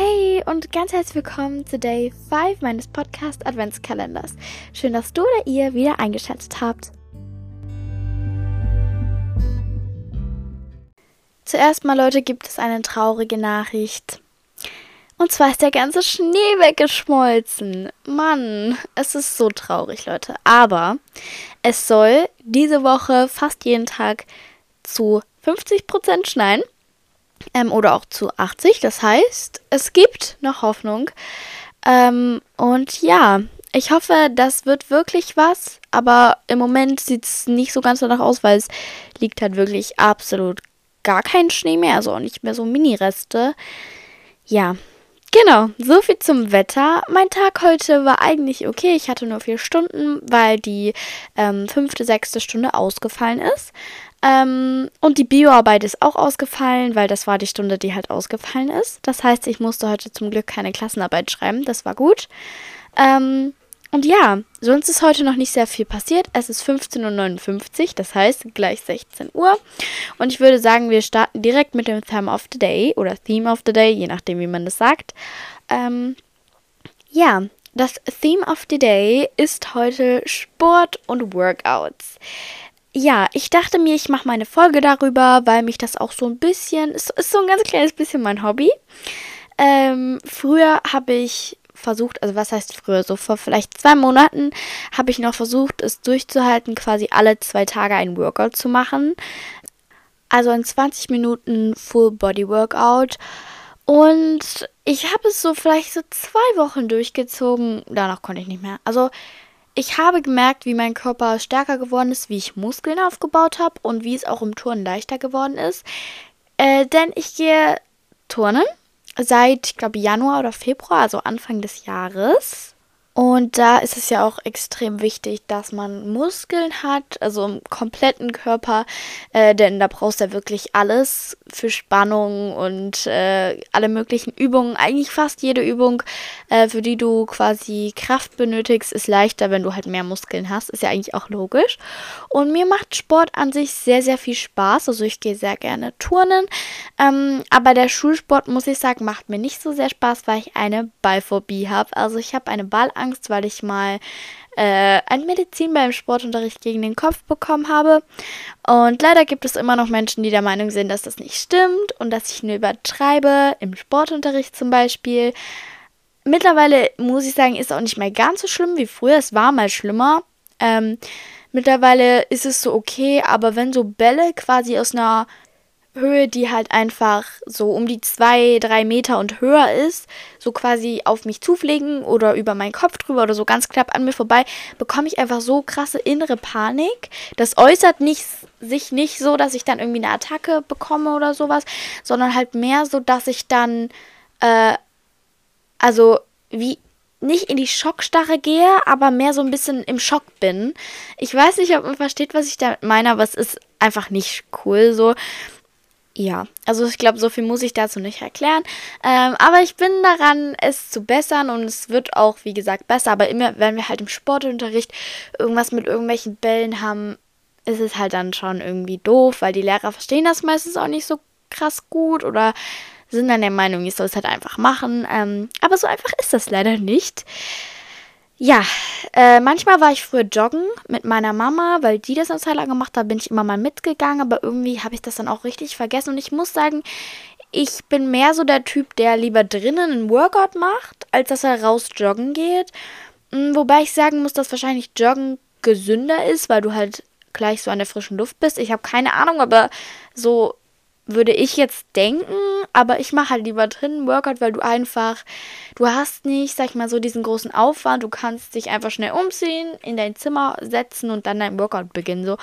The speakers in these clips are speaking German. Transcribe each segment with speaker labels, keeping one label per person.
Speaker 1: Hey und ganz herzlich willkommen zu Day 5 meines Podcast Adventskalenders. Schön, dass du oder ihr wieder eingeschätzt habt. Zuerst mal, Leute, gibt es eine traurige Nachricht. Und zwar ist der ganze Schnee weggeschmolzen. Mann, es ist so traurig, Leute. Aber es soll diese Woche fast jeden Tag zu 50% schneien ähm, oder auch zu 80. Das heißt, es gibt noch Hoffnung. Ähm, und ja, ich hoffe, das wird wirklich was. Aber im Moment sieht es nicht so ganz danach aus, weil es liegt halt wirklich absolut gar kein Schnee mehr. Also auch nicht mehr so Mini-Reste. Ja, Genau, so viel zum Wetter. Mein Tag heute war eigentlich okay. Ich hatte nur vier Stunden, weil die ähm, fünfte, sechste Stunde ausgefallen ist. Ähm, und die Bioarbeit ist auch ausgefallen, weil das war die Stunde, die halt ausgefallen ist. Das heißt, ich musste heute zum Glück keine Klassenarbeit schreiben. Das war gut. Ähm, und ja, sonst ist heute noch nicht sehr viel passiert. Es ist 15.59 Uhr, das heißt gleich 16 Uhr. Und ich würde sagen, wir starten direkt mit dem Theme of the Day oder Theme of the Day, je nachdem, wie man das sagt. Ähm, ja, das Theme of the Day ist heute Sport und Workouts. Ja, ich dachte mir, ich mache mal eine Folge darüber, weil mich das auch so ein bisschen, ist, ist so ein ganz kleines bisschen mein Hobby. Ähm, früher habe ich versucht, also was heißt früher, so vor vielleicht zwei Monaten habe ich noch versucht, es durchzuhalten, quasi alle zwei Tage ein Workout zu machen. Also in 20 Minuten Full Body Workout. Und ich habe es so vielleicht so zwei Wochen durchgezogen. Danach konnte ich nicht mehr. Also ich habe gemerkt, wie mein Körper stärker geworden ist, wie ich Muskeln aufgebaut habe und wie es auch im Turnen leichter geworden ist. Äh, denn ich gehe turnen seit, ich glaube, Januar oder Februar, also Anfang des Jahres. Und da ist es ja auch extrem wichtig, dass man Muskeln hat, also im kompletten Körper, äh, denn da brauchst du ja wirklich alles für Spannung und äh, alle möglichen Übungen. Eigentlich fast jede Übung, äh, für die du quasi Kraft benötigst, ist leichter, wenn du halt mehr Muskeln hast. Ist ja eigentlich auch logisch. Und mir macht Sport an sich sehr, sehr viel Spaß. Also ich gehe sehr gerne turnen. Ähm, aber der Schulsport, muss ich sagen, macht mir nicht so sehr Spaß, weil ich eine Ballphobie habe. Also ich habe eine Ballangst Angst, weil ich mal äh, ein Medizin beim Sportunterricht gegen den Kopf bekommen habe. Und leider gibt es immer noch Menschen, die der Meinung sind, dass das nicht stimmt und dass ich nur übertreibe, im Sportunterricht zum Beispiel. Mittlerweile muss ich sagen, ist auch nicht mehr ganz so schlimm wie früher. Es war mal schlimmer. Ähm, mittlerweile ist es so okay, aber wenn so Bälle quasi aus einer Höhe, die halt einfach so um die zwei, drei Meter und höher ist, so quasi auf mich zufliegen oder über meinen Kopf drüber oder so ganz knapp an mir vorbei, bekomme ich einfach so krasse innere Panik. Das äußert nicht, sich nicht so, dass ich dann irgendwie eine Attacke bekomme oder sowas, sondern halt mehr so, dass ich dann, äh, also wie nicht in die Schockstarre gehe, aber mehr so ein bisschen im Schock bin. Ich weiß nicht, ob man versteht, was ich damit meine, aber es ist einfach nicht cool so ja, also ich glaube, so viel muss ich dazu nicht erklären. Ähm, aber ich bin daran, es zu bessern und es wird auch, wie gesagt, besser. Aber immer, wenn wir halt im Sportunterricht irgendwas mit irgendwelchen Bällen haben, ist es halt dann schon irgendwie doof, weil die Lehrer verstehen das meistens auch nicht so krass gut oder sind dann der Meinung, ich soll es halt einfach machen. Ähm, aber so einfach ist das leider nicht. Ja, äh, manchmal war ich früher joggen mit meiner Mama, weil die das eine Zeit lang gemacht hat, bin ich immer mal mitgegangen, aber irgendwie habe ich das dann auch richtig vergessen und ich muss sagen, ich bin mehr so der Typ, der lieber drinnen einen Workout macht, als dass er raus joggen geht. Hm, wobei ich sagen muss, dass wahrscheinlich Joggen gesünder ist, weil du halt gleich so an der frischen Luft bist. Ich habe keine Ahnung, aber so würde ich jetzt denken, aber ich mache halt lieber drinnen Workout, weil du einfach, du hast nicht, sag ich mal, so diesen großen Aufwand. Du kannst dich einfach schnell umziehen, in dein Zimmer setzen und dann dein Workout beginnen. So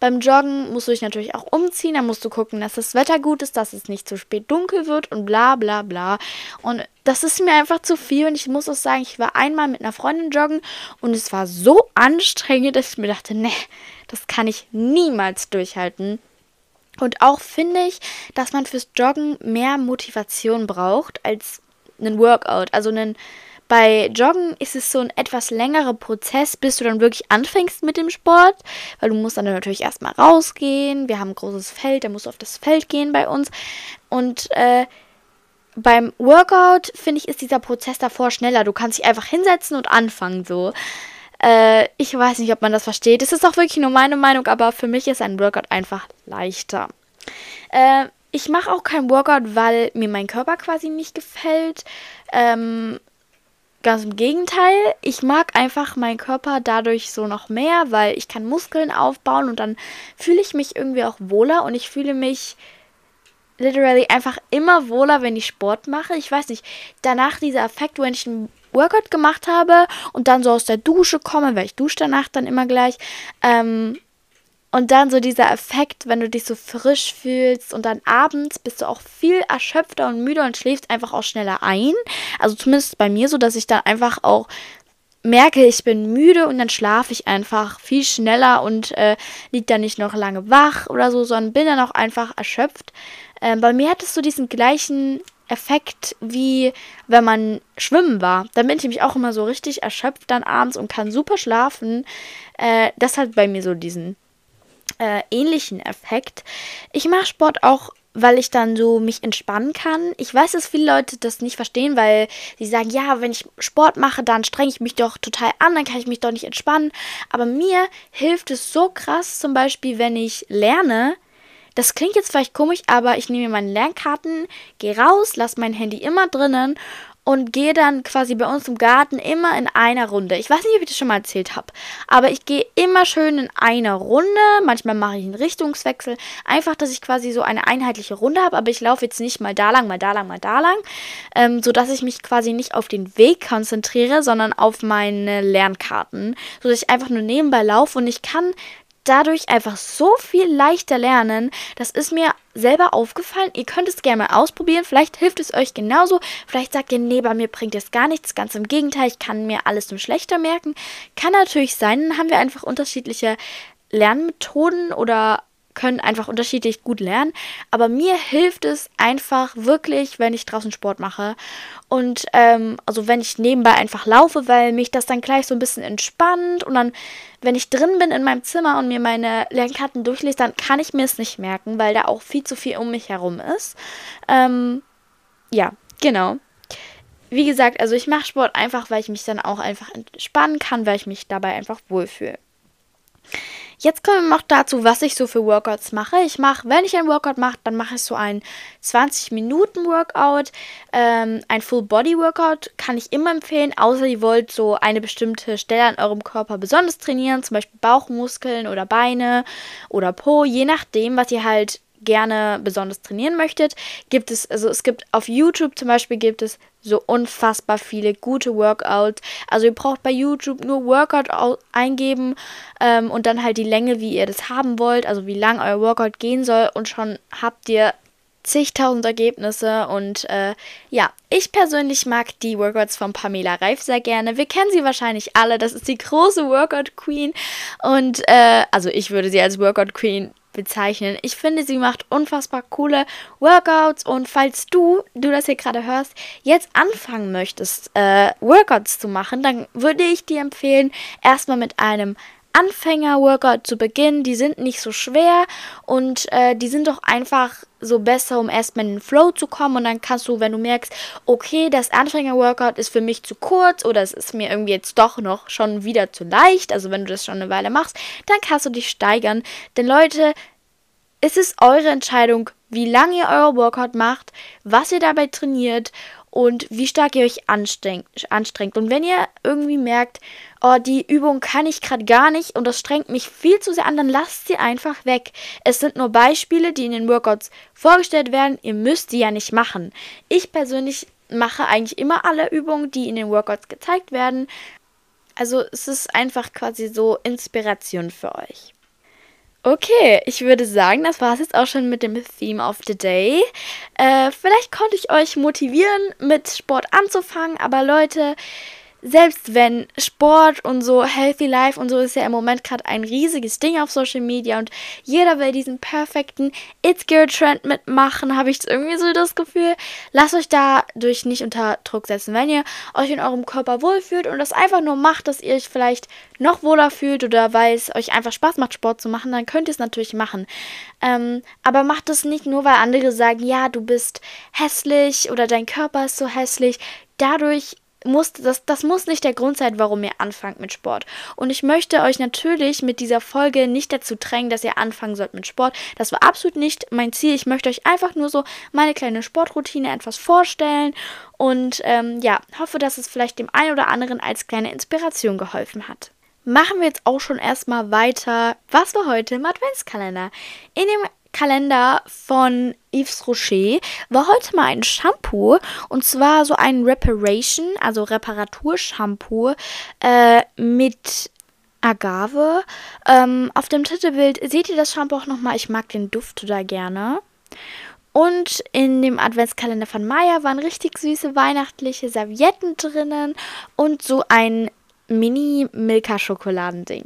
Speaker 1: beim Joggen musst du dich natürlich auch umziehen, dann musst du gucken, dass das Wetter gut ist, dass es nicht zu spät dunkel wird und bla bla bla. Und das ist mir einfach zu viel und ich muss auch sagen, ich war einmal mit einer Freundin joggen und es war so anstrengend, dass ich mir dachte, ne, das kann ich niemals durchhalten. Und auch finde ich, dass man fürs Joggen mehr Motivation braucht als einen Workout. Also einen, bei Joggen ist es so ein etwas längerer Prozess, bis du dann wirklich anfängst mit dem Sport, weil du musst dann natürlich erstmal rausgehen. Wir haben ein großes Feld, da musst du auf das Feld gehen bei uns. Und äh, beim Workout, finde ich, ist dieser Prozess davor schneller. Du kannst dich einfach hinsetzen und anfangen so. Äh, ich weiß nicht, ob man das versteht. Es ist auch wirklich nur meine Meinung, aber für mich ist ein Workout einfach leichter. Äh, ich mache auch kein Workout, weil mir mein Körper quasi nicht gefällt. Ähm, ganz im Gegenteil. Ich mag einfach meinen Körper dadurch so noch mehr, weil ich kann Muskeln aufbauen und dann fühle ich mich irgendwie auch wohler und ich fühle mich literally einfach immer wohler, wenn ich Sport mache. Ich weiß nicht, danach dieser Effekt, wenn ich einen Workout gemacht habe und dann so aus der Dusche komme, weil ich dusche danach dann immer gleich, ähm, und dann so dieser Effekt, wenn du dich so frisch fühlst und dann abends bist du auch viel erschöpfter und müder und schläfst einfach auch schneller ein. Also zumindest bei mir so, dass ich dann einfach auch merke, ich bin müde und dann schlafe ich einfach viel schneller und äh, lieg dann nicht noch lange wach oder so, sondern bin dann auch einfach erschöpft. Äh, bei mir hat es so diesen gleichen Effekt wie wenn man schwimmen war. Dann bin ich nämlich auch immer so richtig erschöpft dann abends und kann super schlafen. Äh, das hat bei mir so diesen äh, ähnlichen Effekt. Ich mache Sport auch, weil ich dann so mich entspannen kann. Ich weiß, dass viele Leute das nicht verstehen, weil sie sagen, ja, wenn ich Sport mache, dann strenge ich mich doch total an, dann kann ich mich doch nicht entspannen. Aber mir hilft es so krass, zum Beispiel, wenn ich lerne. Das klingt jetzt vielleicht komisch, aber ich nehme meine Lernkarten, gehe raus, lasse mein Handy immer drinnen und gehe dann quasi bei uns im Garten immer in einer Runde. Ich weiß nicht, ob ich das schon mal erzählt habe, aber ich gehe immer schön in einer Runde. Manchmal mache ich einen Richtungswechsel. Einfach, dass ich quasi so eine einheitliche Runde habe, aber ich laufe jetzt nicht mal da lang, mal da lang, mal da lang, ähm, sodass ich mich quasi nicht auf den Weg konzentriere, sondern auf meine Lernkarten, sodass ich einfach nur nebenbei laufe und ich kann dadurch einfach so viel leichter lernen. Das ist mir selber aufgefallen. Ihr könnt es gerne mal ausprobieren. Vielleicht hilft es euch genauso. Vielleicht sagt ihr, nee, bei mir bringt es gar nichts. Ganz im Gegenteil, ich kann mir alles nur schlechter merken. Kann natürlich sein. Dann haben wir einfach unterschiedliche Lernmethoden oder können einfach unterschiedlich gut lernen. Aber mir hilft es einfach wirklich, wenn ich draußen Sport mache. Und ähm, also wenn ich nebenbei einfach laufe, weil mich das dann gleich so ein bisschen entspannt. Und dann, wenn ich drin bin in meinem Zimmer und mir meine Lernkarten durchlese, dann kann ich mir es nicht merken, weil da auch viel zu viel um mich herum ist. Ähm, ja, genau. Wie gesagt, also ich mache Sport einfach, weil ich mich dann auch einfach entspannen kann, weil ich mich dabei einfach wohlfühle. Jetzt kommen wir noch dazu, was ich so für Workouts mache. Ich mache, wenn ich ein Workout mache, dann mache ich so ein 20 Minuten Workout. Ähm, ein Full Body Workout kann ich immer empfehlen, außer ihr wollt so eine bestimmte Stelle an eurem Körper besonders trainieren, zum Beispiel Bauchmuskeln oder Beine oder Po, je nachdem, was ihr halt gerne besonders trainieren möchtet, gibt es, also es gibt auf YouTube zum Beispiel gibt es so unfassbar viele gute Workouts. Also ihr braucht bei YouTube nur Workout eingeben ähm, und dann halt die Länge, wie ihr das haben wollt, also wie lang euer Workout gehen soll und schon habt ihr zigtausend Ergebnisse und äh, ja, ich persönlich mag die Workouts von Pamela Reif sehr gerne. Wir kennen sie wahrscheinlich alle, das ist die große Workout Queen und äh, also ich würde sie als Workout Queen bezeichnen. Ich finde, sie macht unfassbar coole Workouts und falls du, du das hier gerade hörst, jetzt anfangen möchtest, äh, Workouts zu machen, dann würde ich dir empfehlen, erstmal mit einem Anfänger-Workout zu beginnen. Die sind nicht so schwer und äh, die sind doch einfach so besser, um erstmal in den Flow zu kommen. Und dann kannst du, wenn du merkst, okay, das Anfänger-Workout ist für mich zu kurz oder es ist mir irgendwie jetzt doch noch schon wieder zu leicht, also wenn du das schon eine Weile machst, dann kannst du dich steigern. Denn Leute, es ist eure Entscheidung, wie lange ihr euer Workout macht, was ihr dabei trainiert und wie stark ihr euch anstrengt. Und wenn ihr irgendwie merkt, oh, die Übung kann ich gerade gar nicht und das strengt mich viel zu sehr an, dann lasst sie einfach weg. Es sind nur Beispiele, die in den Workouts vorgestellt werden. Ihr müsst sie ja nicht machen. Ich persönlich mache eigentlich immer alle Übungen, die in den Workouts gezeigt werden. Also es ist einfach quasi so Inspiration für euch. Okay, ich würde sagen, das war es jetzt auch schon mit dem Theme of the Day. Äh, vielleicht konnte ich euch motivieren, mit Sport anzufangen, aber Leute, selbst wenn Sport und so Healthy Life und so ist ja im Moment gerade ein riesiges Ding auf Social Media und jeder will diesen perfekten It's Girl Trend mitmachen, habe ich irgendwie so das Gefühl. Lasst euch dadurch nicht unter Druck setzen. Wenn ihr euch in eurem Körper wohlfühlt und das einfach nur macht, dass ihr euch vielleicht noch wohler fühlt oder weil es euch einfach Spaß macht, Sport zu machen, dann könnt ihr es natürlich machen. Ähm, aber macht es nicht nur, weil andere sagen, ja, du bist hässlich oder dein Körper ist so hässlich. Dadurch muss, das, das muss nicht der Grund sein, warum ihr anfangt mit Sport. Und ich möchte euch natürlich mit dieser Folge nicht dazu drängen, dass ihr anfangen sollt mit Sport. Das war absolut nicht mein Ziel. Ich möchte euch einfach nur so meine kleine Sportroutine etwas vorstellen und ähm, ja, hoffe, dass es vielleicht dem einen oder anderen als kleine Inspiration geholfen hat machen wir jetzt auch schon erstmal weiter. Was war heute im Adventskalender? In dem Kalender von Yves Rocher war heute mal ein Shampoo und zwar so ein Reparation, also Reparaturshampoo äh, mit Agave. Ähm, auf dem Titelbild seht ihr das Shampoo auch nochmal. Ich mag den Duft da gerne. Und in dem Adventskalender von Maya waren richtig süße weihnachtliche Servietten drinnen und so ein Mini-Milka-Schokoladending.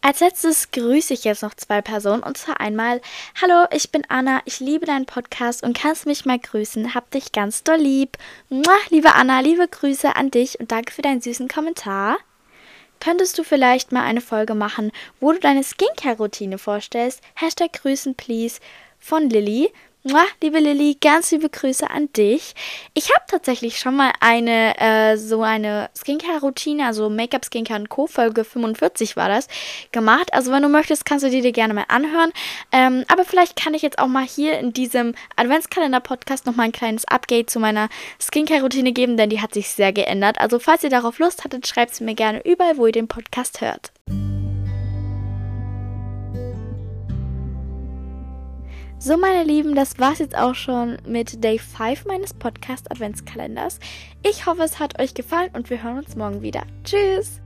Speaker 1: Als letztes grüße ich jetzt noch zwei Personen und zwar einmal: Hallo, ich bin Anna, ich liebe deinen Podcast und kannst mich mal grüßen. Hab dich ganz doll lieb. Mua, liebe Anna, liebe Grüße an dich und danke für deinen süßen Kommentar. Könntest du vielleicht mal eine Folge machen, wo du deine Skincare-Routine vorstellst? Hashtag Grüßen, please von Lilly. Liebe Lilly, ganz liebe Grüße an dich. Ich habe tatsächlich schon mal eine, äh, so eine Skincare-Routine, also Make-up, Skincare und Co. Folge 45 war das, gemacht. Also wenn du möchtest, kannst du die dir gerne mal anhören. Ähm, aber vielleicht kann ich jetzt auch mal hier in diesem Adventskalender-Podcast nochmal ein kleines Update zu meiner Skincare-Routine geben, denn die hat sich sehr geändert. Also falls ihr darauf Lust hattet, schreibt es mir gerne überall, wo ihr den Podcast hört. So, meine Lieben, das war's jetzt auch schon mit Day 5 meines Podcast Adventskalenders. Ich hoffe, es hat euch gefallen und wir hören uns morgen wieder. Tschüss!